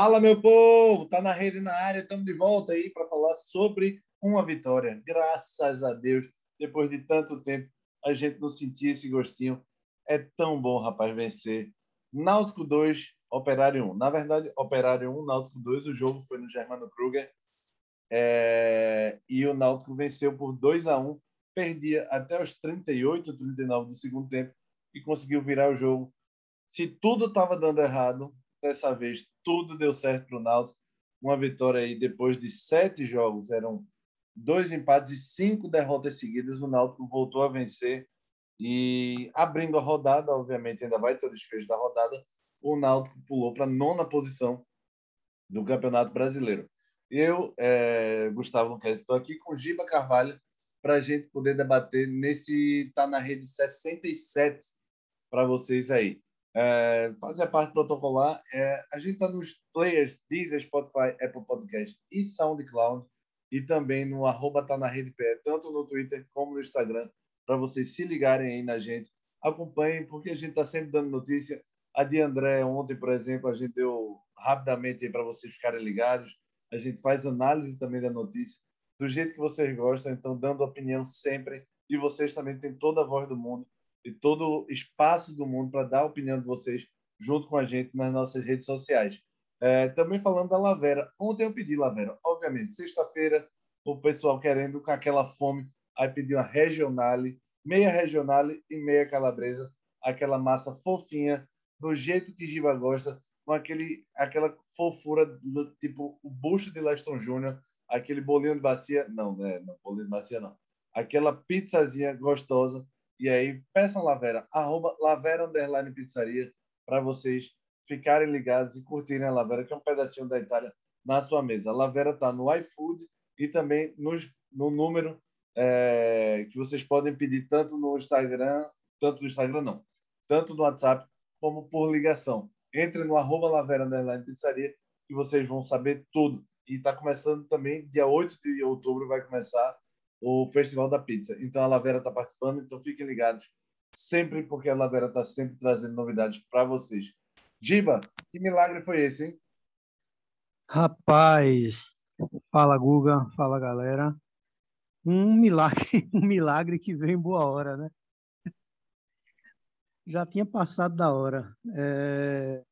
Fala, meu povo! Tá na rede na área, estamos de volta aí para falar sobre uma vitória. Graças a Deus, depois de tanto tempo, a gente não sentia esse gostinho. É tão bom, rapaz, vencer. Náutico 2, Operário 1. Na verdade, Operário 1, Náutico 2, o jogo foi no Germano Kruger. É... E o Náutico venceu por 2 a 1 perdia até os 38, 39 do segundo tempo e conseguiu virar o jogo. Se tudo estava dando errado, dessa vez tudo deu certo para o Náutico. Uma vitória aí depois de sete jogos, eram dois empates e cinco derrotas seguidas. O Náutico voltou a vencer e abrindo a rodada, obviamente ainda vai ter o desfecho da rodada. O Náutico pulou para a nona posição do Campeonato Brasileiro. Eu, é, Gustavo Luquez, estou aqui com Giba Carvalho para a gente poder debater nesse tá na rede 67 para vocês aí é, fazer parte protocolar. É, a gente está nos players Deezer, Spotify, Apple Podcast e SoundCloud e também no arroba tá na rede pé, tanto no Twitter como no Instagram, para vocês se ligarem aí na gente. Acompanhem, porque a gente está sempre dando notícia. A de André, ontem, por exemplo, a gente deu rapidamente para vocês ficarem ligados. A gente faz análise também da notícia, do jeito que vocês gostam, então dando opinião sempre. E vocês também têm toda a voz do mundo e todo espaço do mundo para dar a opinião de vocês junto com a gente nas nossas redes sociais. É, também falando da Lavera. Ontem eu pedi Lavera. Obviamente, sexta-feira, o pessoal querendo com aquela fome, aí pediu uma regionale, meia regionale e meia calabresa, aquela massa fofinha, do jeito que Giba gosta, com aquele, aquela fofura do tipo o bucho de Leston Júnior, aquele bolinho de bacia, não, né, não, bolinho de bacia não, aquela pizzazinha gostosa e aí, peçam Lavera, arroba Lavera Underline Pizzaria, para vocês ficarem ligados e curtirem a Lavera, que é um pedacinho da Itália na sua mesa. A Lavera está no iFood e também nos, no número é, que vocês podem pedir tanto no Instagram, tanto no Instagram não, tanto no WhatsApp como por ligação. Entre no arroba Lavera Underline Pizzaria que vocês vão saber tudo. E está começando também, dia 8 de outubro vai começar o Festival da Pizza. Então a Lavera está participando, então fiquem ligados sempre, porque a Lavera está sempre trazendo novidades para vocês. Giba, que milagre foi esse, hein? Rapaz, fala Guga, fala galera. Um milagre, um milagre que vem boa hora, né? Já tinha passado da hora. É...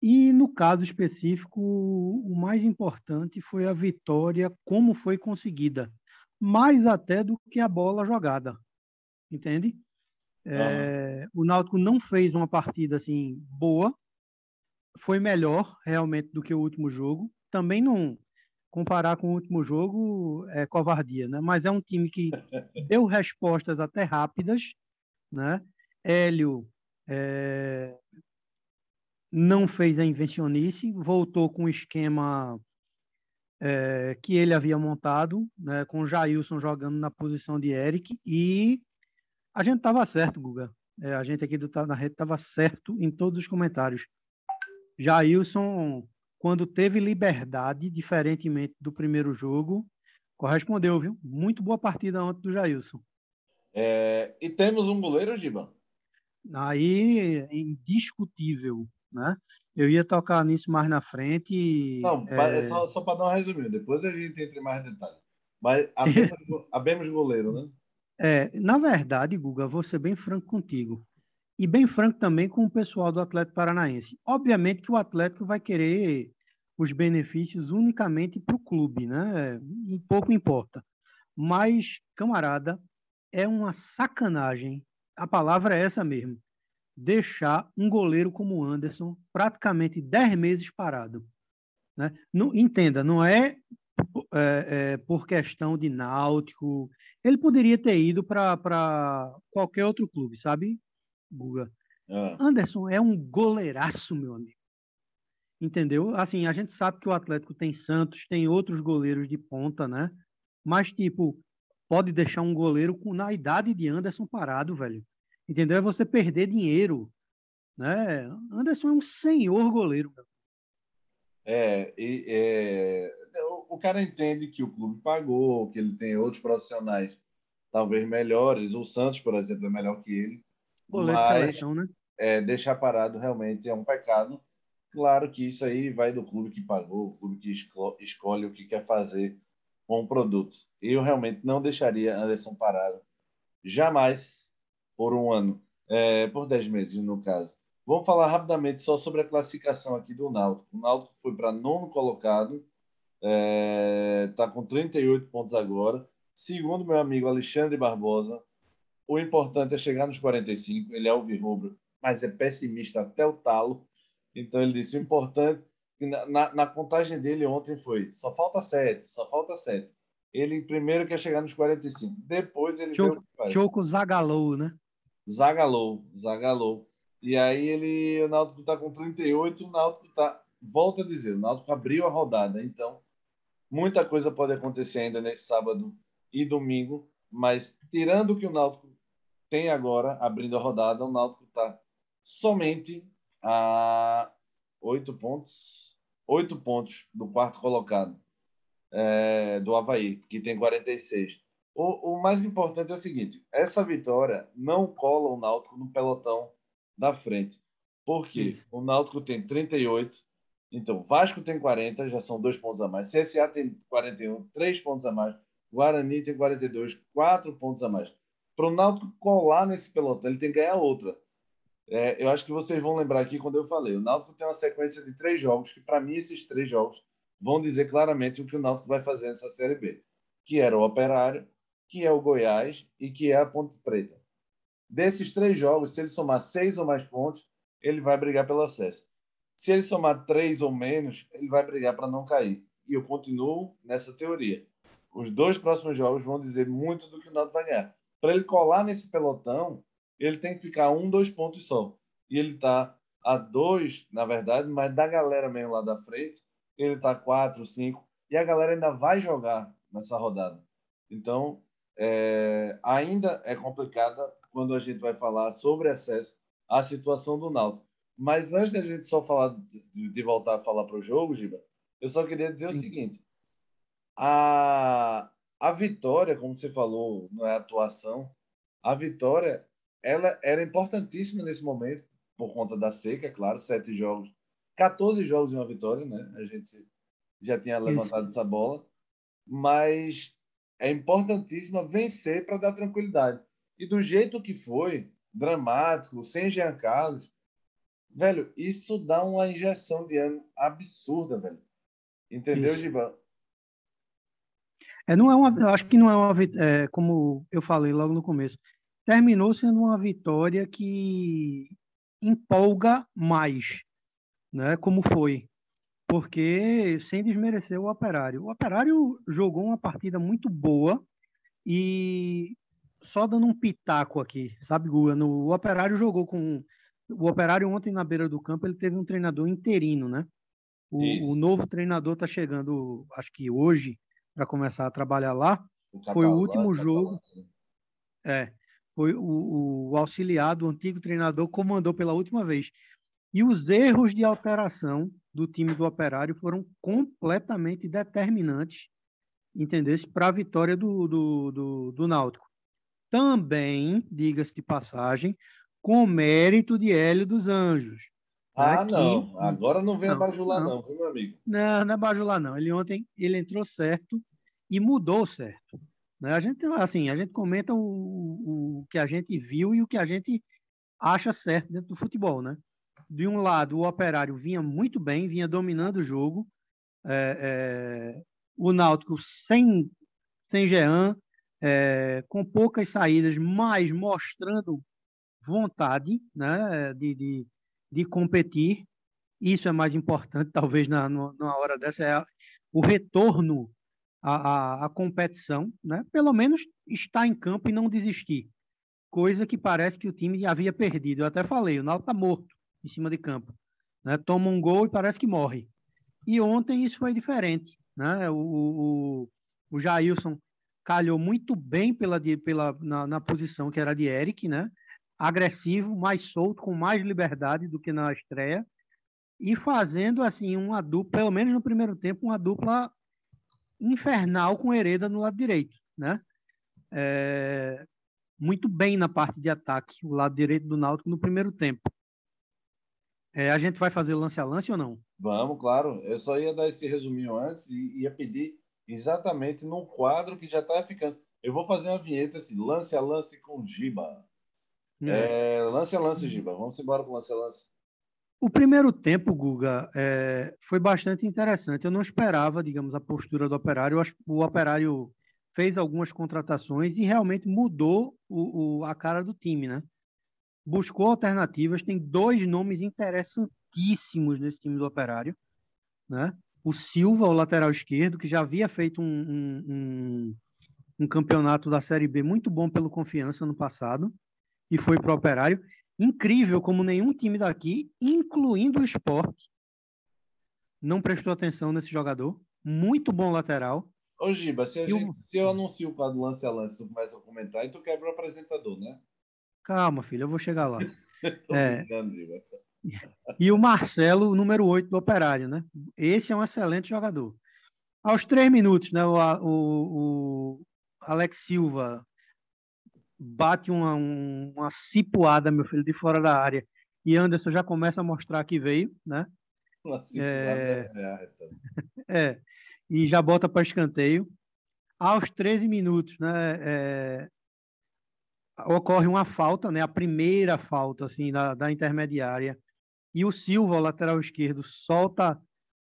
E no caso específico, o mais importante foi a vitória, como foi conseguida mais até do que a bola jogada, entende? É, O Náutico não fez uma partida assim boa, foi melhor realmente do que o último jogo. Também não comparar com o último jogo é covardia, né? Mas é um time que deu respostas até rápidas, né? Hélio é, não fez a invencionice, voltou com um esquema é, que ele havia montado, né, com o Jailson jogando na posição de Eric, e a gente estava certo, Guga. É, a gente aqui do Tá na Rede estava certo em todos os comentários. Jailson, quando teve liberdade, diferentemente do primeiro jogo, correspondeu, viu? Muito boa partida ontem do Jailson. É, e temos um goleiro, Giba? Aí, indiscutível, né? Eu ia tocar nisso mais na frente. Não, é... só, só para dar um resumo, depois a gente entra em mais detalhes. Mas abemos, abemos goleiro, né? É, na verdade, Guga, vou ser bem franco contigo. E bem franco também com o pessoal do Atlético Paranaense. Obviamente que o Atlético vai querer os benefícios unicamente para o clube, né? E pouco importa. Mas, camarada, é uma sacanagem. A palavra é essa mesmo deixar um goleiro como o Anderson praticamente 10 meses parado. Né? Não, entenda, não é, é, é, por questão de náutico. Ele poderia ter ido para qualquer outro clube, sabe, Guga? É. Anderson é um goleiraço, meu amigo. Entendeu? Assim, a gente sabe que o Atlético tem Santos, tem outros goleiros de ponta, né? Mas, tipo, pode deixar um goleiro com, na idade de Anderson parado, velho. Entendeu? É você perder dinheiro. Né? Anderson é um senhor goleiro. É, e, é, o, cara entende que o clube pagou, que ele tem outros profissionais talvez melhores. O Santos, por exemplo, é melhor que ele. Goleiro mas, de seleção, né? É, deixar parado realmente é um pecado. Claro que isso aí vai do clube que pagou, o clube que escolhe o que quer fazer com o produto. Eu realmente não deixaria Anderson parado, jamais, por um ano, é, por dez meses, no caso. Vamos falar rapidamente só sobre a classificação aqui do Náutico. O Náutico foi para nono colocado, está é, tá com 38 pontos agora. Segundo meu amigo Alexandre Barbosa, o importante é chegar nos 45. Ele é o virrubro, mas é pessimista até o talo. Então ele disse: o importante, na, na contagem dele ontem foi: só falta sete, só falta sete. Ele primeiro quer chegar nos 45. Depois ele. Choco, Choco zagalou, né? Zagalou, zagalou. E aí ele, o Náutico está com 38, o Náutico está. Volta a dizer, o Náutico abriu a rodada. Então, muita coisa pode acontecer ainda nesse sábado e domingo. Mas tirando o que o Náutico tem agora, abrindo a rodada, o Náutico está somente a oito pontos, oito pontos do quarto colocado é, do Havaí, que tem 46. O, o mais importante é o seguinte: essa vitória não cola o Náutico no pelotão da frente. Porque Isso. o Náutico tem 38, então Vasco tem 40, já são dois pontos a mais. CSA tem 41, três pontos a mais. Guarani tem 42, quatro pontos a mais. Para o Náutico colar nesse pelotão, ele tem que ganhar outra. É, eu acho que vocês vão lembrar aqui quando eu falei. O Náutico tem uma sequência de três jogos, que para mim esses três jogos vão dizer claramente o que o Náutico vai fazer nessa Série B, que era o Operário, que é o Goiás e que é a Ponte Preta. Desses três jogos, se ele somar seis ou mais pontos, ele vai brigar pelo acesso. Se ele somar três ou menos, ele vai brigar para não cair. E eu continuo nessa teoria. Os dois próximos jogos vão dizer muito do que o Náutico vai ganhar. Para ele colar nesse pelotão, ele tem que ficar um, dois pontos só. E ele está a dois, na verdade, mas da galera mesmo lá da frente, ele está quatro, cinco. E a galera ainda vai jogar nessa rodada. Então, é, ainda é complicada quando a gente vai falar sobre acesso à situação do Náutico. Mas antes da gente só falar de, de voltar a falar para o jogo, Giba, eu só queria dizer Sim. o seguinte: a, a vitória, como você falou, não é atuação, a vitória ela era importantíssima nesse momento, por conta da seca, é claro, sete jogos, 14 jogos de uma vitória, né? A gente já tinha levantado Isso. essa bola, mas é importantíssima vencer para dar tranquilidade. E do jeito que foi, dramático, sem Jean Carlos, velho, isso dá uma injeção de ânimo absurda, velho. Entendeu, isso. Giban? É, não é uma, eu acho que não é uma, é, como eu falei logo no começo, terminou sendo uma vitória que empolga mais, né? Como foi, porque sem desmerecer o Operário, o Operário jogou uma partida muito boa e só dando um pitaco aqui, sabe, Gua? No, o Operário jogou com o Operário ontem na beira do campo ele teve um treinador interino, né? O, o novo treinador está chegando, acho que hoje, para começar a trabalhar lá. O Foi o último jogo. É, foi o, o auxiliar do antigo treinador comandou pela última vez. E os erros de alteração do time do Operário foram completamente determinantes, entendesse, para a vitória do, do, do, do Náutico. Também, diga-se de passagem, com mérito de Hélio dos Anjos. Ah, né, não. Agora não vem não, bajular, não, não, meu amigo? Não, não é bajular, não. Ele ontem ele entrou certo e mudou certo. Né? A gente, assim, a gente comenta o, o que a gente viu e o que a gente acha certo dentro do futebol, né? De um lado, o Operário vinha muito bem, vinha dominando o jogo. É, é, o Náutico sem, sem Jean, é, com poucas saídas, mas mostrando vontade né, de, de, de competir. Isso é mais importante, talvez, na, na hora dessa, é o retorno a, a, a, competição, né? pelo menos estar em campo e não desistir. Coisa que parece que o time havia perdido. Eu até falei, o Náutico está morto em cima de campo. Né? Toma um gol e parece que morre. E ontem isso foi diferente. Né? O, o, o Jailson calhou muito bem pela, pela, na, na posição que era de Eric, né? agressivo, mais solto, com mais liberdade do que na estreia, e fazendo assim uma dupla, pelo menos no primeiro tempo, uma dupla infernal com Hereda no lado direito, né? É, muito bem na parte de ataque, o lado direito do Náutico no primeiro tempo. É, a gente vai fazer lance a lance ou não? Vamos, claro. Eu só ia dar esse resuminho antes e ia pedir exatamente num quadro que já está ficando. Eu vou fazer uma vinheta assim, lance a lance com Giba. Hum. É, lance a lance, Giba. Vamos embora o lance a lance. O primeiro tempo, Guga, é, foi bastante interessante. Eu não esperava, digamos, a postura do operário. O operário fez algumas contratações e realmente mudou o, o, a cara do time, né? Buscou alternativas, tem dois nomes interessantíssimos nesse time do operário, né? O Silva, o lateral esquerdo, que já havia feito um, um, um, um campeonato da Série B muito bom pelo Confiança no passado e foi para o operário incrível como nenhum time daqui, incluindo o esporte, não prestou atenção nesse jogador. Muito bom lateral. Ô, Giba, se, gente, o... se eu anuncio o quadro lance a lance, a comentar e tu quebra o apresentador, né? Calma, filho, eu vou chegar lá. é... E o Marcelo, número 8 do Operário, né? Esse é um excelente jogador. Aos três minutos, né? O, o, o Alex Silva bate uma, uma cipuada, meu filho, de fora da área. E Anderson já começa a mostrar que veio, né? Uma cipuada é, é, é e já bota para escanteio. Aos 13 minutos, né? É, ocorre uma falta, né? A primeira falta, assim, da, da intermediária. E o Silva, o lateral esquerdo, solta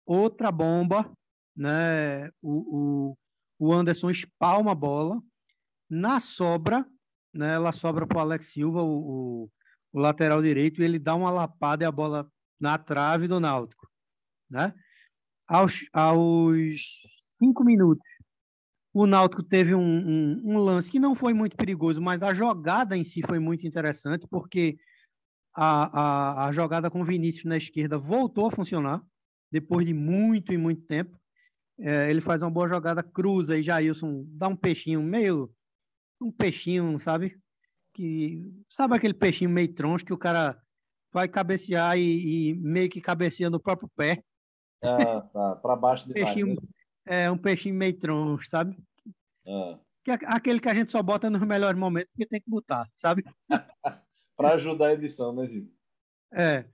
outra bomba, né? O, o, o Anderson espalma a bola. Na sobra, né, ela sobra para o Alex Silva, o, o, lateral direito, e ele dá uma lapada e a bola na trave do Náutico. Né? Aos, aos cinco minutos, o Náutico teve um, um, um, lance que não foi muito perigoso, mas a jogada em si foi muito interessante, porque a, a, a jogada com o Vinícius na esquerda voltou a funcionar, depois de muito e muito tempo. É, ele faz uma boa jogada, cruza e Jailson dá um peixinho meio um peixinho, sabe? Que, sabe aquele peixinho meio troncho que o cara vai cabecear e, e meio que cabeceia no próprio pé? Ah, tá. Para baixo de peixinho, É, um peixinho meio troncho, sabe? Ah. Que é aquele que a gente só bota nos melhores momentos porque tem que botar, sabe? Para ajudar a edição, né, Gil? É.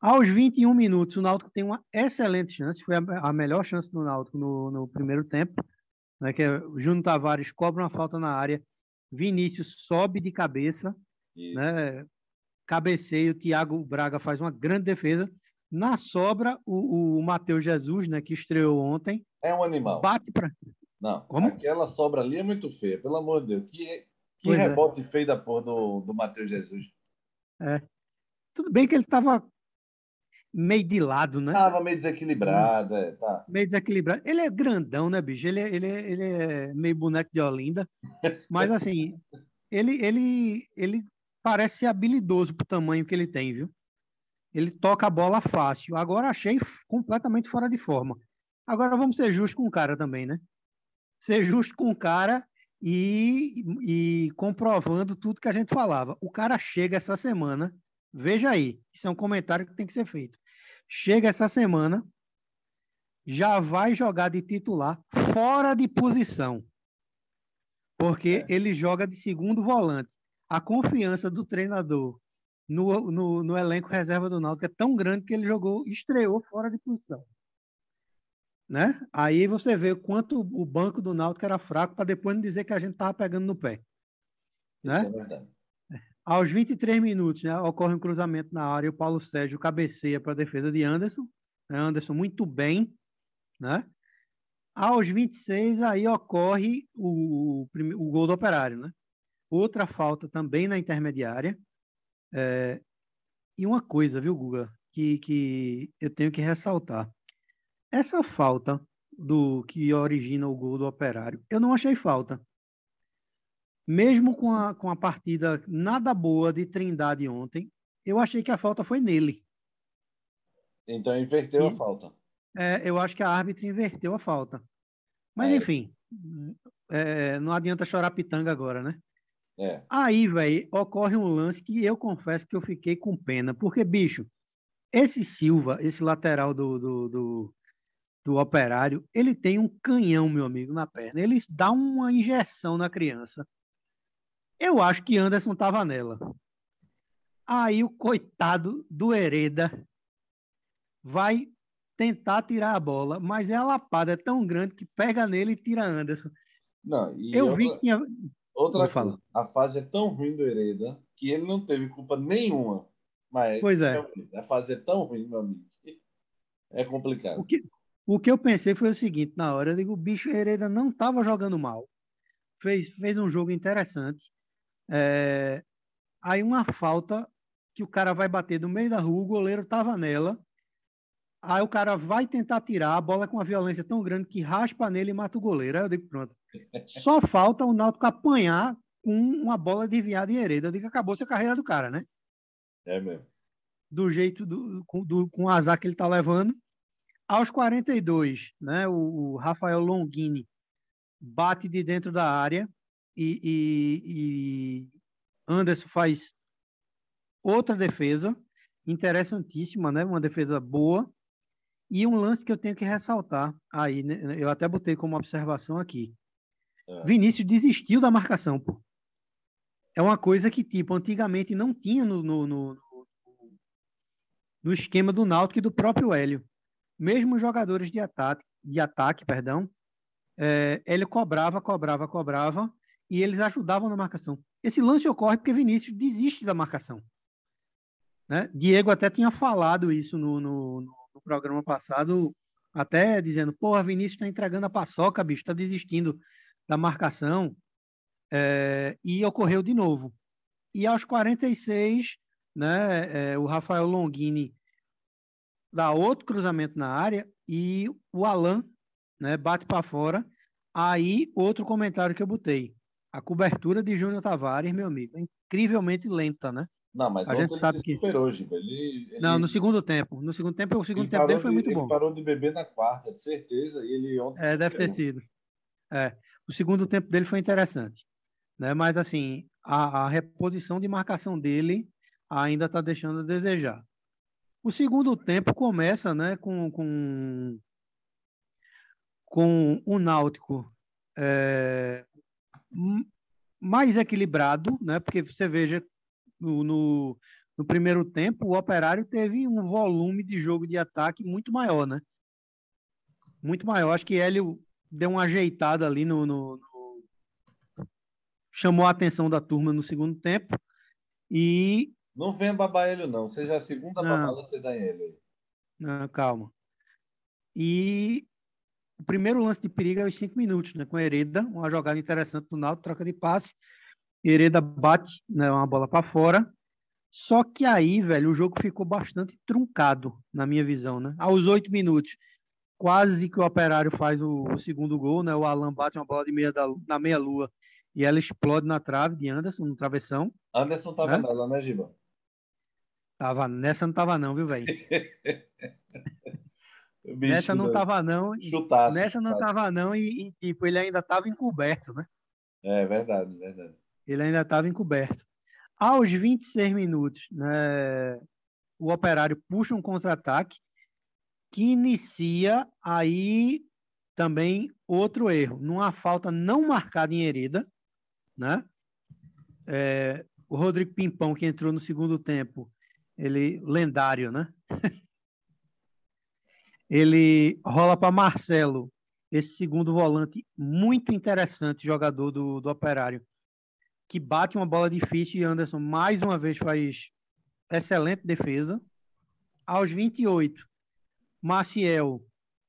Aos 21 minutos, o Náutico tem uma excelente chance, foi a, melhor chance do Náutico no, no primeiro tempo, né, que é o Júnior Tavares cobra uma falta na área, Vinícius sobe de cabeça, né? cabeceio, o Thiago Braga faz uma grande defesa. Na sobra, o, o Matheus Jesus, né, que estreou ontem. É um animal. Bate para. Não, Como? aquela sobra ali é muito feia, pelo amor de Deus. Que, que é. rebote é. feio da porra do, do Matheus Jesus. É. Tudo bem que ele estava meio de lado, né? Tava meio desequilibrado, é, tá. Meio desequilibrado. Ele é grandão, né, bicho? Ele, é, ele, é, ele é meio boneco de Olinda. Mas, assim, ele, ele, ele parece ser habilidoso pro tamanho que ele tem, viu? Ele toca a bola fácil. Agora achei completamente fora de forma. Agora vamos ser justos com o cara também, né? Ser justo com o cara e, e comprovando tudo que a gente falava. O cara chega essa semana, veja aí, isso é um comentário que tem que ser feito chega essa semana, já vai jogar de titular fora de posição. Porque é. ele joga de segundo volante. A confiança do treinador no, no, no, elenco reserva do Náutico é tão grande que ele jogou, estreou fora de posição. Né? Aí você vê o quanto o banco do Náutico era fraco para depois não dizer que a gente estava pegando no pé. Né? Isso é verdade. Aos 23 minutos, né, ocorre um cruzamento na área e o Paulo Sérgio cabeceia para a defesa de Anderson. Né, Anderson muito bem. Né? Aos 26, aí ocorre o, o, gol do Operário. Né? Outra falta também na intermediária. É, e uma coisa, viu, Guga, que, que eu tenho que ressaltar. Essa falta do que origina o gol do Operário, eu não achei falta mesmo com a, com a partida nada boa de Trindade ontem, eu achei que a falta foi nele. Então inverteu e, a falta. É, eu acho que a árbitra inverteu a falta. Mas, é. enfim, é, não adianta chorar pitanga agora, né? É. Aí, velho, ocorre um lance que eu confesso que eu fiquei com pena. Porque, bicho, esse Silva, esse lateral do, do, do, do operário, ele tem um canhão, meu amigo, na perna. Ele dá uma injeção na criança. Eu acho que Anderson estava nela. Aí o coitado do Hereda vai tentar tirar a bola, mas é a lapada é tão grande que pega nele e tira Anderson. Não, eu outra, vi que tinha. Outra coisa, a fase é tão ruim do Hereda que ele não teve culpa nenhuma. Mas pois é. A fase é tão ruim, meu amigo. É complicado. O que, o que eu pensei foi o seguinte: na hora, eu digo, o bicho Hereda não estava jogando mal. Fez, fez um jogo interessante. É, aí uma falta que o cara vai bater no meio da rua, o goleiro estava nela. Aí o cara vai tentar tirar a bola com uma violência tão grande que raspa nele e mata o goleiro. Aí eu digo, pronto. Só falta o Náutico apanhar com uma bola desviada em Hereda. Eu digo, acabou-se a carreira do cara, né? É mesmo. Do jeito, do, com, do, com o azar que ele tá levando. Aos 42, né, o, o Rafael Longini bate de dentro da área e, e, e Anderson faz outra defesa interessantíssima, né? Uma defesa boa. E um lance que eu tenho que ressaltar aí, né? eu até botei como observação aqui. É. Vinícius desistiu da marcação, pô. É uma coisa que, tipo, antigamente não tinha no, no, no, no esquema do Náutico e do próprio Hélio. Mesmo jogadores de ataque, de ataque perdão, é, ele cobrava, cobrava, cobrava, e eles ajudavam na marcação. Esse lance ocorre porque Vinícius desiste da marcação. Né? Diego até tinha falado isso no, no, no programa passado, até dizendo, porra, Vinícius está entregando a paçoca, bicho, está desistindo da marcação. É, e ocorreu de novo. E aos 46, né, é, o Rafael Longini dá outro cruzamento na área e o Alan né, bate para fora. Aí, outro comentário que eu botei. A cobertura de Júnior Tavares, meu amigo, é incrivelmente lenta, né? Não, mas a gente sabe que superou, Ele, ele, Não, no segundo tempo. No segundo tempo, o segundo tempo dele foi de, muito bom. Ele parou de beber na quarta, de certeza, e ele ontem. É, deve ter sido. É, o segundo tempo dele foi interessante, né? Mas assim, a, a reposição de marcação dele ainda está deixando a desejar. O segundo tempo começa, né, com, com, com o Náutico é, mais equilibrado, né? Porque você veja no, no, no, primeiro tempo, o Operário teve um volume de jogo de ataque muito maior, né? Muito maior. Acho que Hélio deu uma ajeitada ali no, no, no... chamou a atenção da turma no segundo tempo e não venha babar Hélio, não. Seja a segunda babada, você dá Hélio. Não, calma. E o primeiro lance de perigo é os cinco minutos, né? Com Hereda, uma jogada interessante do Naldo, troca de passe. Hereda bate né, uma bola para fora. Só que aí, velho, o jogo ficou bastante truncado, na minha visão, né? Aos oito minutos, quase que o Operário faz o, o, segundo gol, né? O Alan bate uma bola de meia da, na meia-lua e ela explode na trave de Anderson, no travessão. Anderson tava né? nela, né, Giba? Tava, nessa não tava não, viu, velho? nessa não tava não. Chutaço, nessa não tava não e, e, tipo, ele ainda tava encoberto, né? É verdade, verdade ele ainda estava encoberto. Aos 26 minutos, né, o Operário puxa um contra-ataque que inicia aí também outro erro, numa falta não marcada em Hereda, né? É, o Rodrigo Pimpão, que entrou no segundo tempo, ele lendário, né? ele rola para Marcelo, esse segundo volante muito interessante, jogador do, do Operário que bate uma bola difícil e Anderson mais uma vez faz excelente defesa. Aos 28, Maciel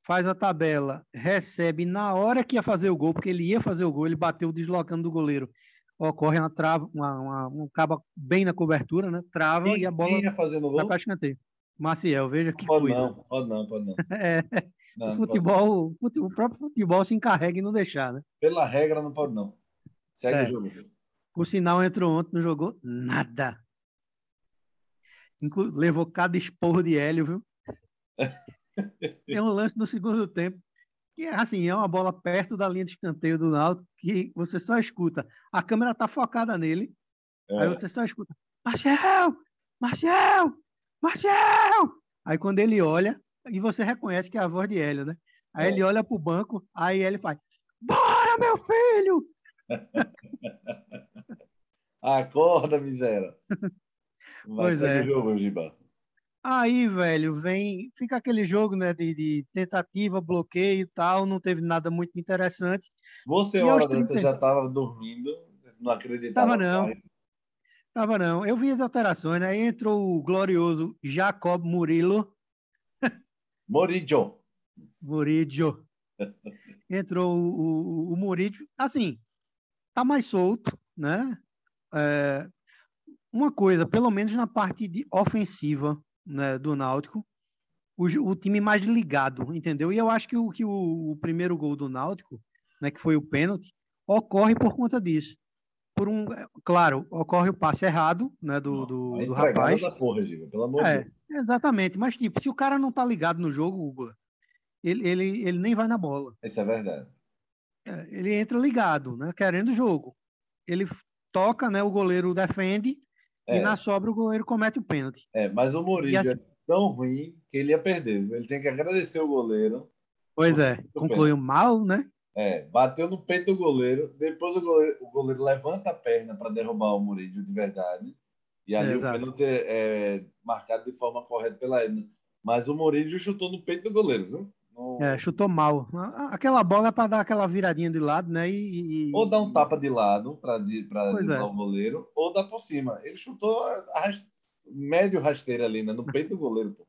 faz a tabela, recebe na hora que ia fazer o gol, porque ele ia fazer o gol, ele bateu deslocando do goleiro. Ocorre uma trava, uma, uma, um cabo bem na cobertura, né? Trava e a bola ia fazendo gol? vai escanteio. Maciel, veja que pode coisa. Não, pode não, pode não. É, não, o futebol, o próprio futebol se encarrega e não deixar, né? Pela regra não pode não. Segue é. o jogo. O sinal entrou ontem, não jogou nada. Inclu levou cada esporro de Hélio, viu? Tem um lance no segundo tempo que é assim, é uma bola perto da linha de escanteio do Náutico que você só escuta. A câmera tá focada nele. É. Aí você só escuta: Marcel! Marcel! Marcel! Aí quando ele olha, e você reconhece que é a voz de Hélio, né? Aí é. ele olha pro banco, aí ele faz: Bora, meu filho! Acorda, miséria. Vai pois é. jogo, Giba. Aí, velho, vem, fica aquele jogo, né, de, de tentativa, bloqueio e tal, não teve nada muito interessante. Você, hora aos dessa, 30 já estava dormindo, não acreditava. Tava não. mais. Tava não. Eu vi as alterações, né? Aí entrou o glorioso Jacob Murilo, Moridio. Murillo. Entrou o, o, o Murillo. Assim, tá mais solto, né? É, uma coisa, pelo menos na parte de ofensiva né, do Náutico, o, o time mais ligado, entendeu? E eu acho que o, que o, o primeiro gol do Náutico, né, que foi o pênalti, ocorre por conta disso. Por um, é, claro, ocorre o passe errado, né, do, do, A do rapaz. da porra, Giga, pelo amor de É, Deus. exatamente. Mas, tipo, se o cara não tá ligado no jogo, Hugo, ele, ele, ele nem vai na bola. Isso é verdade. É, Ele entra ligado, né? Querendo o jogo. Ele toca, né? O goleiro defende É, e na sobra o goleiro comete o pênalti. é, mas o Moridio E assim- é tão ruim que ele ia perder. Ele tem que agradecer o goleiro. Pois é, concluiu mal, né? É, bateu no peito do goleiro. Depois o goleiro, o goleiro levanta a perna para derrubar o Moridio de verdade. E ali É, o pênalti é, marcado de forma correta pela Edna. Mas o Moridio chutou no peito do goleiro, viu? É, chutou mal. Aquela bola é para dar aquela viradinha de lado, né? E, e- Ou dá um tapa de lado para derrubar é. o goleiro, ou dá por cima. Ele chutou arras- médio rasteiro ali, né? No peito do goleiro. Pô.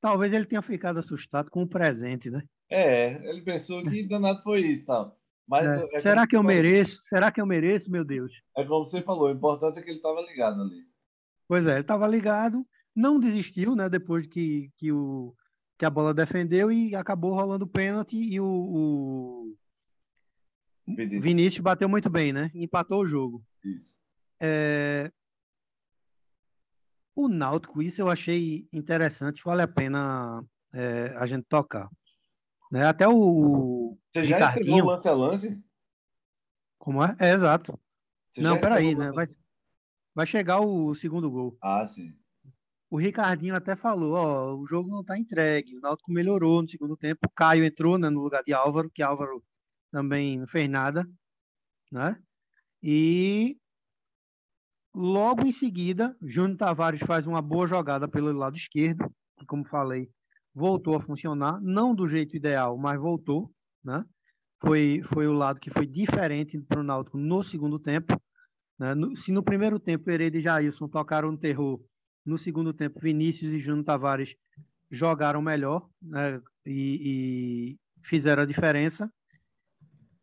Talvez ele tenha ficado assustado com o presente, né? É, ele pensou que danado foi isso tal. Mas É. é Será que eu falou- mereço? Será que eu mereço, meu Deus? É como você falou, o importante é que ele estava ligado ali. Pois é, ele estava ligado, não desistiu, né? Depois que, que, o, que a bola defendeu e acabou rolando o pênalti e o, o Vinícius. Vinícius bateu muito bem, né? Empatou o jogo. Isso. É, O Náutico, isso eu achei interessante, vale a pena é, a gente tocar. Né? Até o Você já Ricardinho, o lance a lance? como é? É, exato. Você Não, peraí, né? Vai, vai chegar o segundo gol. Ah, sim. O Ricardinho até falou, ó, o jogo não está entregue, o Náutico melhorou no segundo tempo, o Caio entrou, né, no lugar de Álvaro, que Álvaro também não fez nada, né? E logo em seguida, Júnior Tavares faz uma boa jogada pelo lado esquerdo, que como falei, voltou a funcionar, não do jeito ideal, mas voltou, né? Foi, foi o lado que foi diferente para o Náutico no segundo tempo. Né? No- se no primeiro tempo Hereda e Jailson tocaram no terror, no segundo tempo Vinícius e Júnior Tavares jogaram melhor né? e, e fizeram a diferença.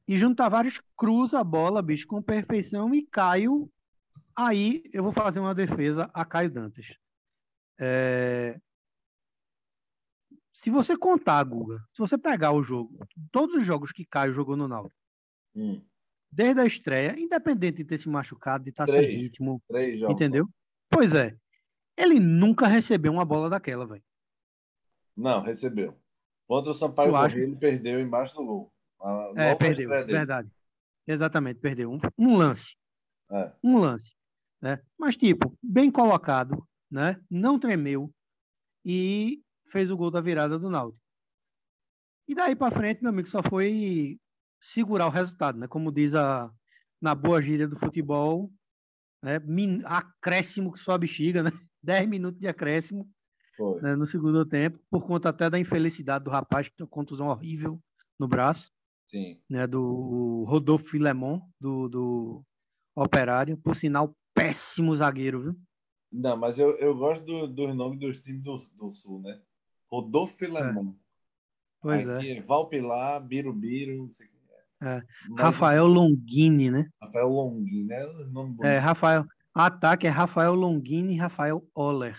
E Júnior Tavares cruza a bola, bicho, com perfeição e Caio. Aí eu vou fazer uma defesa a Caio Dantas. É, Se você contar, Guga, se você pegar o jogo, todos os jogos que Caio jogou no Náutico, Hum, desde a estreia, independente de ter se machucado, de estar sem Três. ritmo, três jogos. entendeu? Pois é. Ele nunca recebeu uma bola daquela, velho. Não, recebeu. Contra o Sampaio Eu acho- Corrêa, ele perdeu embaixo do gol. A- É, perdeu, verdade. Exatamente, perdeu. Um, um lance. É. Um lance. Né? Mas, tipo, bem colocado, né? Não tremeu e fez o gol da virada do Náutico. E daí para frente, meu amigo, só foi segurar o resultado, né? Como diz a na boa gíria do futebol, né? Acréscimo que só a bexiga, né? 10 minutos de acréscimo né, no segundo tempo, por conta até da infelicidade do rapaz que tem uma contusão horrível no braço Sim. né, do Rodolfo Filemon, do, do Operário, por sinal, péssimo zagueiro, viu? Não, mas eu, eu gosto do- dos nomes dos times do, do Sul, né? Rodolfo Filemon. Pois Aqui é. é Valpilar, Birubiru, não sei o que é. É. Mas- Rafael Longini, né? Rafael Longin, né? Bonito. É, Rafael. Ataque é Rafael Longini e Rafael Oller.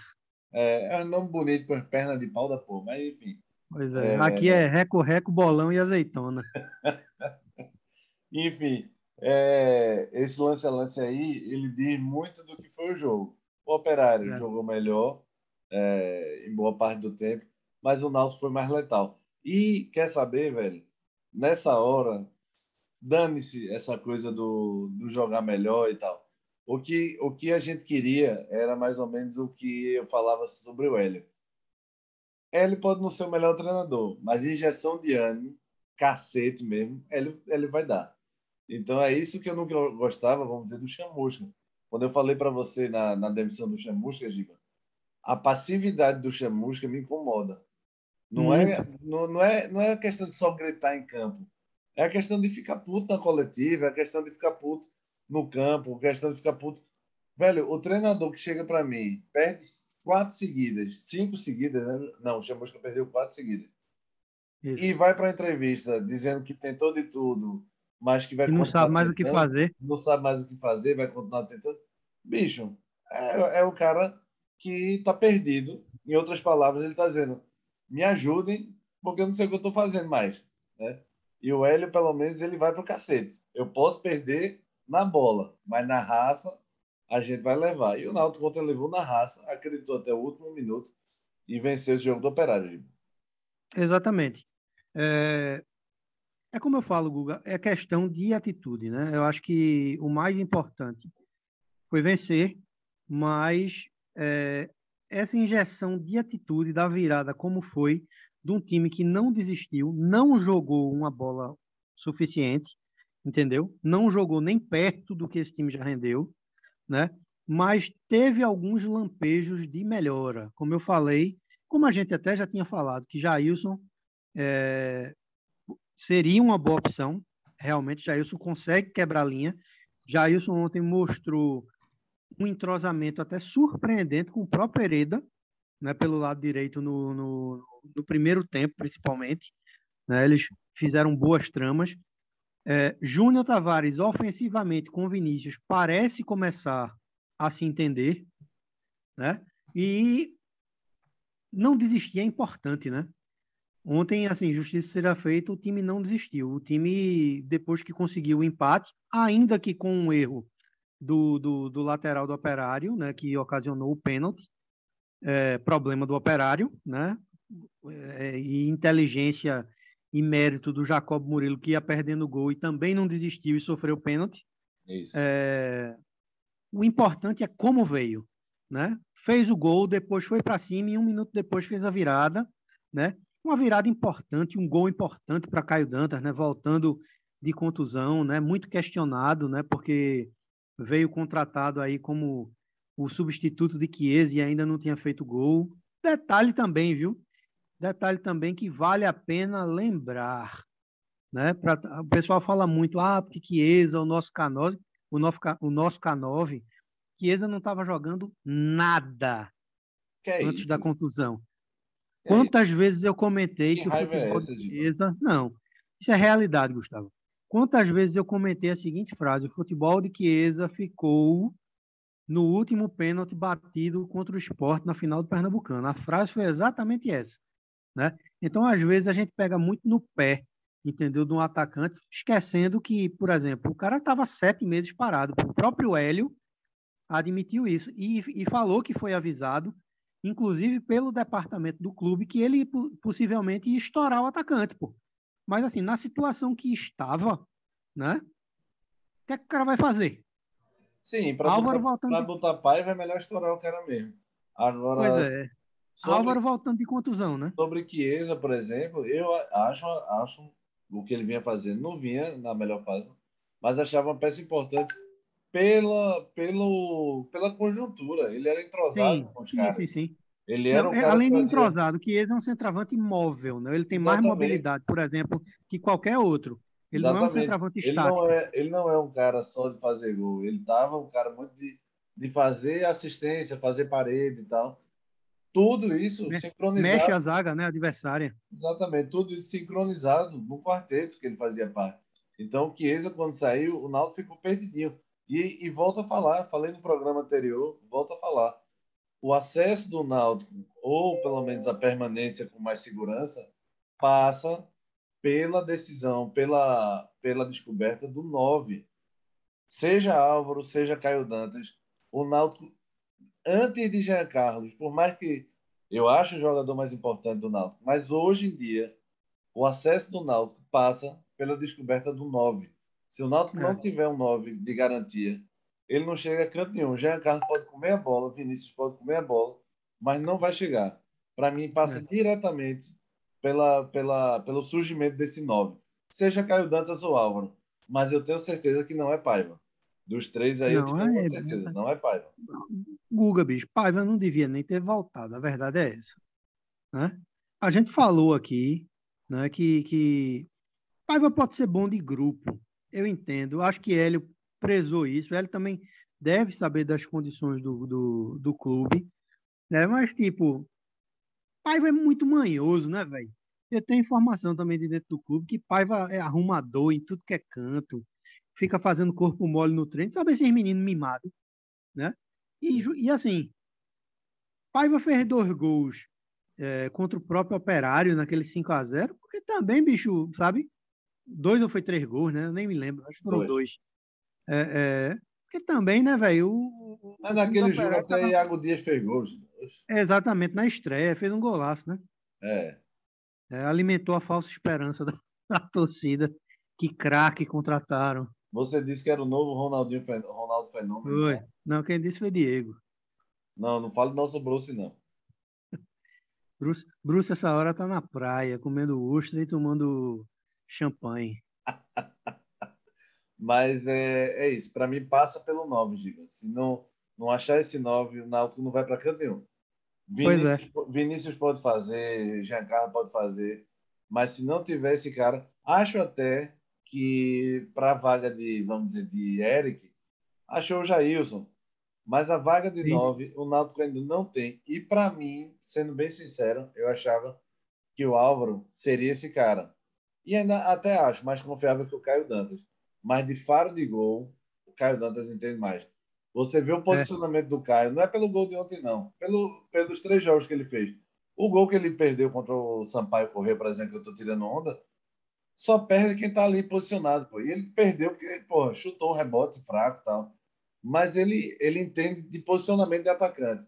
É, é um nome bonito com as pernas de pau da porra, mas enfim. Pois é. É. Aqui é reco-reco, bolão e azeitona. Enfim, é, esse lance a lance aí, ele diz muito do que foi o jogo. O Operário É. jogou melhor é, em boa parte do tempo, mas o Náutico foi mais letal. E quer saber, velho? Nessa hora, dane-se essa coisa do, do jogar melhor e tal. O que, o que a gente queria era mais ou menos o que eu falava sobre o Hélio. Ele pode não ser o melhor treinador, mas injeção de ânimo, cacete mesmo, ele, ele vai dar. Então é isso que eu nunca gostava, vamos dizer, do Chamusca. Quando eu falei para você na, na demissão do Chamusca, Giba, a passividade do Chamusca me incomoda. Não é, não, não, é, não é a questão de só gritar em campo. É a questão de ficar puto na coletiva, é a questão de ficar puto no campo, questão de ficar puto. Velho, o treinador que chega para mim, perde quatro seguidas, cinco seguidas, né? não, o Chamusca perdeu quatro seguidas. Isso. E vai para entrevista dizendo que tentou de tudo, mas que vai e não sabe mais tentando, o que fazer. Não sabe mais o que fazer, vai continuar tentando. Bicho, é, é o cara que está perdido. Em outras palavras, ele está dizendo: me ajudem, porque eu não sei o que eu estou fazendo mais. Né? E o Hélio, pelo menos, ele vai para o cacete. Eu posso perder na bola, mas na raça a gente vai levar. E o Náutico, quando levou na raça, acreditou até o último minuto e venceu o jogo do Operário. Exatamente. É, é como eu falo, Guga, é questão de atitude, né? Eu acho que o mais importante foi vencer, mas é, essa injeção de atitude da virada, como foi, de um time que não desistiu, não jogou uma bola suficiente, entendeu? Não jogou nem perto do que esse time já rendeu, né? Mas teve alguns lampejos de melhora, como eu falei, como a gente até já tinha falado, que Jailson é, seria uma boa opção. Realmente, Jailson consegue quebrar a linha. Jailson ontem mostrou um entrosamento até surpreendente com o próprio Hereda, né, pelo lado direito no, no, no primeiro tempo, principalmente. Né, eles fizeram boas tramas. É, Júnior Tavares, ofensivamente, com Vinícius, parece começar a se entender, né? E não desistir é importante, né? Ontem, assim, justiça será feita, o time não desistiu. O time, depois que conseguiu o empate, ainda que com um erro do, do, do lateral do Operário, né, que ocasionou o pênalti, é, problema do Operário, né, é, e inteligência e mérito do Jacob Murilo, que ia perdendo o gol e também não desistiu e sofreu pênalti. É, o importante é como veio, né? Fez o gol, depois foi para cima e um minuto depois fez a virada, né? uma virada importante, um gol importante para Caio Dantas, né? Voltando de contusão, né? Muito questionado, né? Porque veio contratado aí como o substituto de Chiesa e ainda não tinha feito gol. Detalhe também, viu? Detalhe também que vale a pena lembrar, né? Pra, o pessoal fala muito, ah, porque Chiesa, o nosso K9, o nosso, o nosso K9, Chiesa não estava jogando nada é antes isso? da contusão. Quantas vezes eu comentei que, que o futebol é essa, de Chiesa... Não, isso é realidade, Gustavo. Quantas vezes eu comentei a seguinte frase: o futebol de Chiesa ficou no último pênalti batido contra o esporte na final do Pernambucano. A frase foi exatamente essa. Né? Então, às vezes, a gente pega muito no pé, entendeu, de um atacante, esquecendo que, por exemplo, o cara estava sete meses parado. O próprio Hélio admitiu isso e, e falou que foi avisado inclusive pelo departamento do clube, que ele possivelmente ia estourar o atacante, pô. Mas assim, na situação que estava, né? O que, é que o cara vai fazer? Sim, para botar, voltando... botar paiva é melhor estourar o cara mesmo. Agora, pois é. Sobre, Álvaro voltando de contusão, né? Sobre Chiesa, por exemplo, eu acho, acho o que ele vinha fazendo, não vinha na melhor fase, mas achava uma peça importante pela, pelo, pela conjuntura. Ele era entrosado sim, com os caras. Sim, sim. Ele era um Além de entrosado, que ele é um centroavante imóvel, né? ele tem Exatamente. mais mobilidade, por exemplo, que qualquer outro. Ele Exatamente. não é um centroavante ele estático. Não é, ele não é um cara só de fazer gol. Ele estava um cara muito de, de fazer assistência, fazer parede e tal. Tudo isso Me, sincronizado. Mexe a zaga, né? Adversária. Exatamente. Tudo isso sincronizado no quarteto que ele fazia parte. Então, o Chiesa, quando saiu, o Naldo ficou perdidinho. E, e volto a falar, falei no programa anterior, volto a falar. O acesso do Náutico, ou pelo menos a permanência com mais segurança, passa pela decisão, pela, pela descoberta do 9. Seja Álvaro, seja Caio Dantas, o Náutico, antes de Jean Carlos, por mais que eu acho o jogador mais importante do Náutico, mas hoje em dia, o acesso do Náutico passa pela descoberta do 9. Se o Náutico é. não tiver um 9 de garantia, ele não chega a canto nenhum. Jean Carlos pode comer a bola, Vinícius pode comer a bola, mas não vai chegar. Para mim, passa é. diretamente pela, pela, pelo surgimento desse 9. Seja Caio Dantas ou Álvaro. Mas eu tenho certeza que não é Paiva. Dos três aí, não, eu tenho é, certeza. Não é Paiva. Guga, bicho, Paiva não devia nem ter voltado. A verdade é essa. Né? A gente falou aqui né, que, que Paiva pode ser bom de grupo. Eu entendo. Acho que Hélio prezou isso. Hélio também deve saber das condições do, do, do clube. Né? Mas, tipo, Paiva é muito manhoso, né, velho? Eu tenho informação também de dentro do clube que Paiva é arrumador em tudo que é canto, fica fazendo corpo mole no treino, sabe esses meninos mimados, né? E, e assim, Paiva fez dois gols é, contra o próprio Operário naquele 5 a 0 porque também, bicho, sabe? Dois ou foi três gols, né? Eu nem me lembro, acho que foram dois. dois. É, é, porque também, né, velho? Mas naquele jogo até tava... Iago Dias fez gols. exatamente, na estreia, fez um golaço, né? É. é alimentou a falsa esperança da, da torcida. Que craque contrataram. Você disse que era o novo Ronaldinho, Ronaldo Fenômeno. Foi. Né? Não, quem disse foi Diego. Não, não fale do nosso Bruce, não. Bruce, Bruce, essa hora tá na praia, comendo ostra e tomando champanhe. Mas é, é isso. Para mim, passa pelo 9, Giga. Se não, não achar esse 9, o Náutico não vai para canto nenhum. Vinícius, é. Vinícius pode fazer, Giancarlo pode fazer. Mas se não tiver esse cara, acho até que para a vaga de, vamos dizer, de Eric, achou o Jailson. Mas a vaga de Sim. nove, o Náutico ainda não tem. E para mim, sendo bem sincero, eu achava que o Álvaro seria esse cara. E ainda até acho mais confiável que o Caio Dantas. Mas de faro de gol, o Caio Dantas entende mais. Você vê o posicionamento é. do Caio, não é pelo gol de ontem, não. Pelo, pelos três jogos que ele fez. O gol que ele perdeu contra o Sampaio Correia, por exemplo, que eu estou tirando onda, só perde quem está ali posicionado. Pô. E ele perdeu porque pô, chutou um rebote fraco e tal. Mas ele, ele entende de posicionamento de atacante.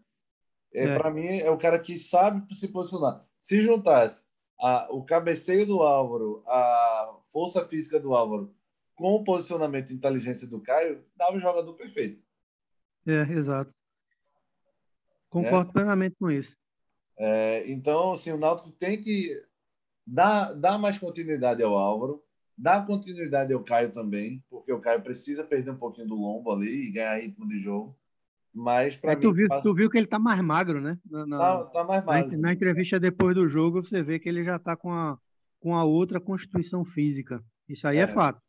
É, é. Para mim, é o cara que sabe se posicionar. Se juntasse a, o cabeceio do Álvaro, a força física do Álvaro, com o posicionamento e inteligência do Caio, dava o jogador perfeito. É, exato. Concordo é. plenamente com isso. É, então, assim, o Náutico tem que Dá, dá mais continuidade ao Álvaro, dá continuidade ao Caio também, porque o Caio precisa perder um pouquinho do lombo ali e ganhar ritmo de jogo. Mas para é, tu, viu, passa... tu viu que ele tá mais magro, né? Na, tá, tá mais magro. Na, na, entrevista depois do jogo, você vê que ele já tá com a, com a outra constituição física. Isso aí é, é fato.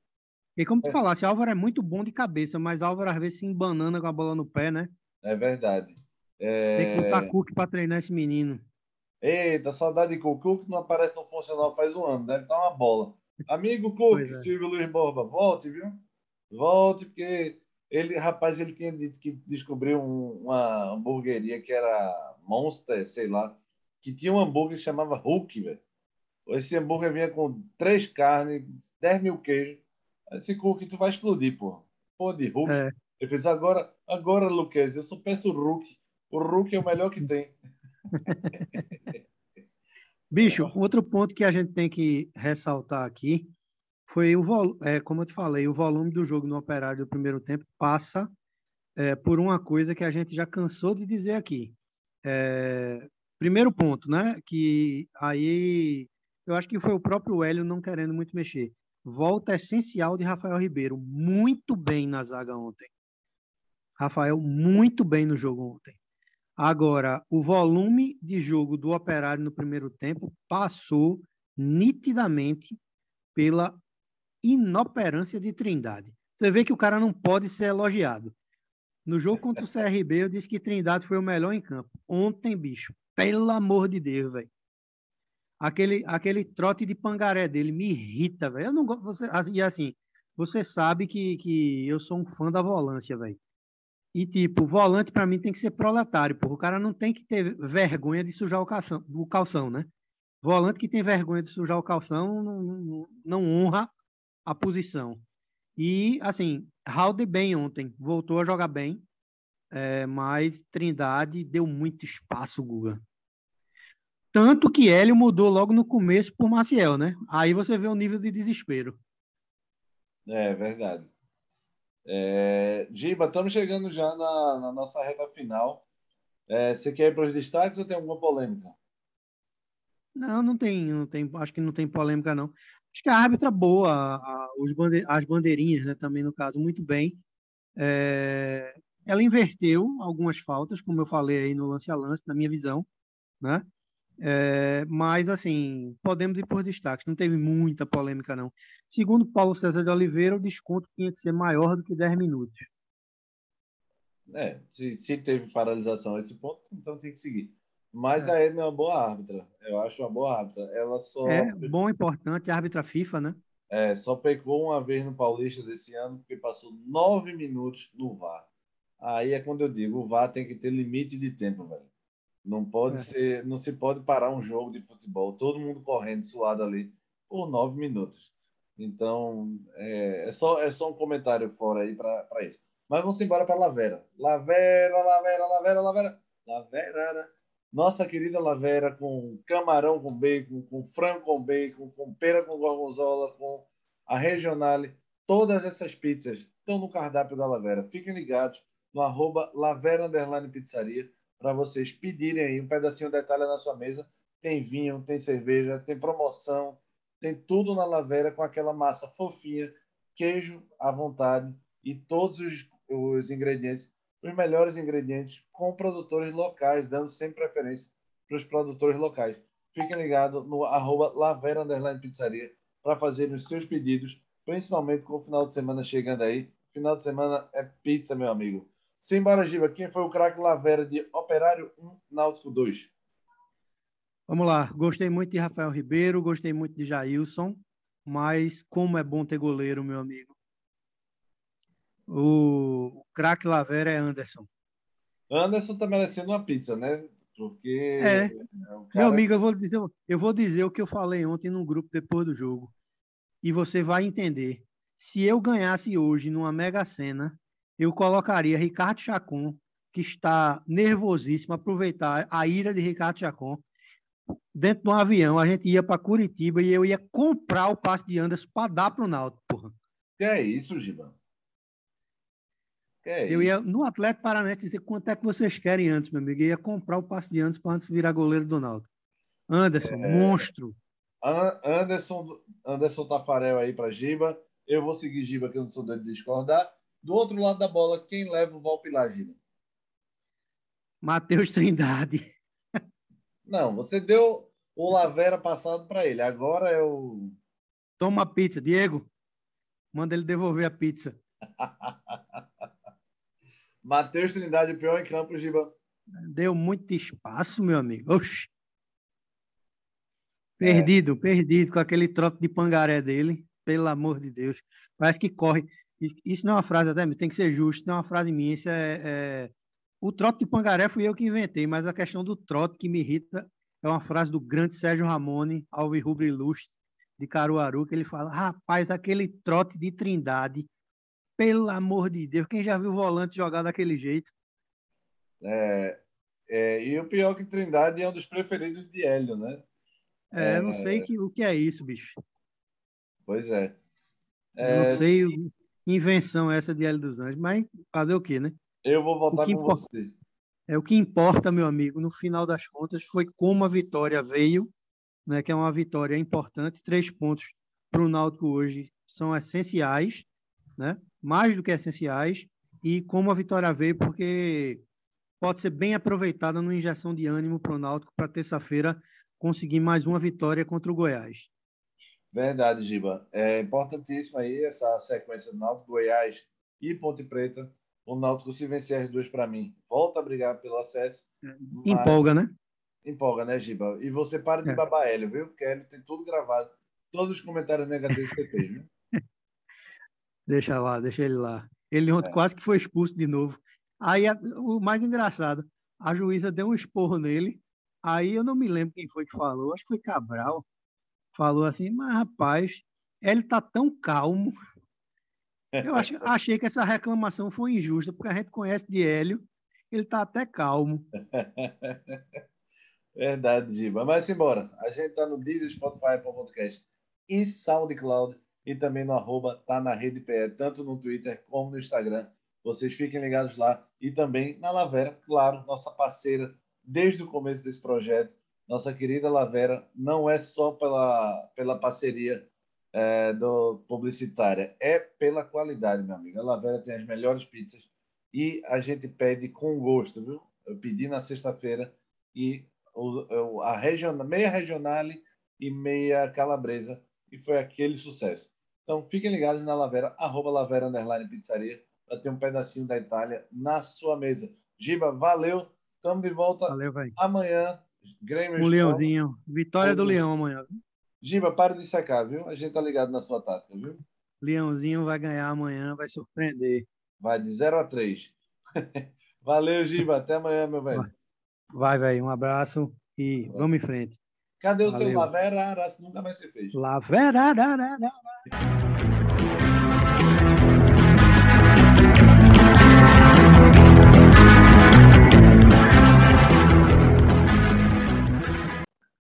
E como tu é. falasse, Álvaro é muito bom de cabeça, mas Álvaro às vezes se embanana com a bola no pé, né? É verdade. É... Tem que botar Cook para treinar esse menino. Eita, saudade de Cucu que não aparece no funcional faz um ano, deve estar uma bola. Amigo Cook, é. Silvio Luiz Borba, volte, viu? Volte, porque ele, rapaz, ele tinha dito que descobriu um, uma hamburgueria que era Monster, sei lá, que tinha um hambúrguer que chamava Hulk, velho. Esse hambúrguer vinha com três carnes, 10 mil queijos. Esse Cook, tu vai explodir, porra. Pô, de Hulk. É. Ele fez agora, agora, Luquez, eu só peço o Hulk. O Hulk é o melhor que tem. Bicho, outro ponto que a gente tem que ressaltar aqui foi o é, como eu te falei, o volume do jogo no operário do primeiro tempo passa é, por uma coisa que a gente já cansou de dizer aqui. É, primeiro ponto, né? Que aí eu acho que foi o próprio Hélio não querendo muito mexer. Volta essencial de Rafael Ribeiro, muito bem na zaga ontem. Rafael, muito bem no jogo ontem. Agora, o volume de jogo do Operário no primeiro tempo passou nitidamente pela inoperância de Trindade. Você vê que o cara não pode ser elogiado. No jogo contra o CRB, eu disse que Trindade foi o melhor em campo. Ontem, bicho, pelo amor de Deus, velho. Aquele, aquele trote de pangaré dele me irrita, velho. Eu não gosto. Você, e assim, você sabe que, que eu sou um fã da volância, velho. E, tipo, volante para mim tem que ser proletário, porque o cara não tem que ter vergonha de sujar o calção, o calção né? Volante que tem vergonha de sujar o calção não, não, não honra a posição. E, assim, Halde bem ontem, voltou a jogar bem, é, mas Trindade deu muito espaço, Guga. Tanto que Hélio mudou logo no começo por Maciel, né? Aí você vê o nível de desespero. É verdade. É, Giba, estamos chegando já na, na nossa reta final. É, você quer ir para os destaques ou tem alguma polêmica? Não, não tem, não tem, acho que não tem polêmica, não. Acho que a árbitra boa, a, os bande, as bandeirinhas, né, também no caso, muito bem. É, ela inverteu algumas faltas, como eu falei aí no lance a lance, na minha visão, né? É, mas, assim, podemos ir por destaques, não teve muita polêmica, não. Segundo Paulo César de Oliveira, o desconto tinha que ser maior do que 10 minutos. É, se, se teve paralisação a esse ponto, então tem que seguir. Mas é. a Edna é uma boa árbitra. Eu acho uma boa árbitra. Ela só. É, bom, importante, árbitra FIFA, né? É, só pecou uma vez no Paulista desse ano, porque passou nove minutos no VAR. Aí é quando eu digo, o VAR tem que ter limite de tempo, velho. Não pode é. ser, não se pode parar um jogo de futebol, todo mundo correndo, suado ali, por nove minutos. Então, é, é só, é só um comentário fora aí para isso. Mas vamos embora para Lavera. Lavera, Lavera, Lavera, Lavera. Lavera. Nossa querida Lavera com camarão com bacon, com frango com bacon, com pera com gorgonzola, com a regionale. Todas essas pizzas estão no cardápio da Lavera. Fiquem ligados no arroba Lavera Underline Pizzaria para vocês pedirem aí um pedacinho da Itália na sua mesa. Tem vinho, tem cerveja, tem promoção, tem tudo na Lavera com aquela massa fofinha, queijo à vontade e todos os os ingredientes, os melhores ingredientes com produtores locais, dando sempre preferência para os produtores locais. Fiquem ligados no arroba Lavera Pizzaria para fazer os seus pedidos, principalmente com o final de semana chegando aí. Final de semana é pizza, meu amigo. Simbora, Giba. Quem foi o craque Lavera de Operário 1, Náutico 2? Vamos lá. Gostei muito de Rafael Ribeiro, gostei muito de Jailson, mas como é bom ter goleiro, meu amigo. O, craque Lavera é Anderson. Anderson tá merecendo uma pizza, né? Porque. É. é Meu amigo, eu vou, dizer, eu vou dizer o que eu falei ontem no grupo depois do jogo. E você vai entender. Se eu ganhasse hoje numa Mega Sena, eu colocaria Ricardo Chacon, que está nervosíssimo, aproveitar a ira de Ricardo Chacon. Dentro de um avião, a gente ia para Curitiba e eu ia comprar o passe de Anderson para dar para o Náutico, porra. Que é isso, Giba? É eu ia no Atlético Paranaense dizer quanto é que vocês querem antes, meu amigo. Eu ia comprar o passe de antes para antes virar goleiro do Náutico. Anderson, é... monstro. Anderson, Anderson Tafarel aí para Giba. Eu vou seguir Giba, que eu não sou doido de discordar. Do outro lado da bola, quem leva o Valpilar, Giba? Matheus Trindade. Não, você deu o Lavera passado para ele. Agora é o. Toma a pizza, Diego. Manda ele devolver a pizza. Matheus Trindade, pior em campo, Giba. Deu muito espaço, meu amigo. Oxi. Perdido, é. perdido com aquele trote de pangaré dele. Pelo amor de Deus. Parece que corre. Isso não é uma frase, até tem que ser justo, não é uma frase minha. Isso é, é... O trote de pangaré fui eu que inventei, mas a questão do trote que me irrita é uma frase do grande Sérgio Ramone, Alves Rubro Ilustre, de Caruaru, que ele fala: rapaz, aquele trote de trindade pelo amor de Deus, quem já viu o volante jogar daquele jeito? É, é, e o pior que Trindade é um dos preferidos de Hélio, né? É, é não sei que, o que é isso, bicho. Pois é. é não sei se... invenção essa de Hélio dos Anjos, mas fazer o quê, né? Eu vou voltar com importa, você. É o que importa, meu amigo, no final das contas, foi como a vitória veio, né? Que é uma vitória importante. Três pontos para o Náutico hoje são essenciais, né? mais do que essenciais, e como a vitória veio, porque pode ser bem aproveitada numa injeção de ânimo para o Náutico para terça-feira conseguir mais uma vitória contra o Goiás. Verdade, Giba. É importantíssimo aí essa sequência do Náutico, Goiás e Ponte Preta. O Náutico, se vencer as duas para mim, volta a brigar pelo acesso. Empolga, né? Empolga, né, Giba? E você para de é. babar Hélio, viu? Porque Hélio tem tudo gravado. Todos os comentários negativos que você fez, viu? Deixa lá, deixa ele lá. Ele ontem é. quase que foi expulso de novo. Aí o mais engraçado, a juíza deu um esporro nele. Aí eu não me lembro quem foi que falou, acho que foi Cabral. Falou assim, mas rapaz, ele tá tão calmo. Eu acho, achei que essa reclamação foi injusta, porque a gente conhece de Hélio, ele tá até calmo. Verdade, Giba. Mas embora. A gente tá no Deezer, Spotify, Podcast e SoundCloud e também no arroba tá na rede PE, tanto no Twitter como no Instagram. Vocês fiquem ligados lá e também na Lavera, claro, nossa parceira desde o começo desse projeto. Nossa querida Lavera não é só pela, pela parceria é, do publicitária. É pela qualidade, meu amigo. A Lavera tem as melhores pizzas e a gente pede com gosto, viu? Eu pedi na sexta-feira e a regional, meia regionale e meia calabresa e foi aquele sucesso. Então fiquem ligados na Lavera, arroba Lavera Underline Pizzaria, para ter um pedacinho da Itália na sua mesa. Giba, valeu. Estamos de volta valeu, amanhã. Grêmio um leãozinho. Vitória do Leão amanhã. Giba, para de secar, viu? A gente tá ligado na sua tática, viu? Leãozinho vai ganhar amanhã, vai surpreender. Vai de 0 a 3. Valeu, Giba. Até amanhã, meu velho. Vai, velho. Um abraço e vamos em frente. Cadê o Valeu. seu Lavera? Nunca mais se fez. Lavera.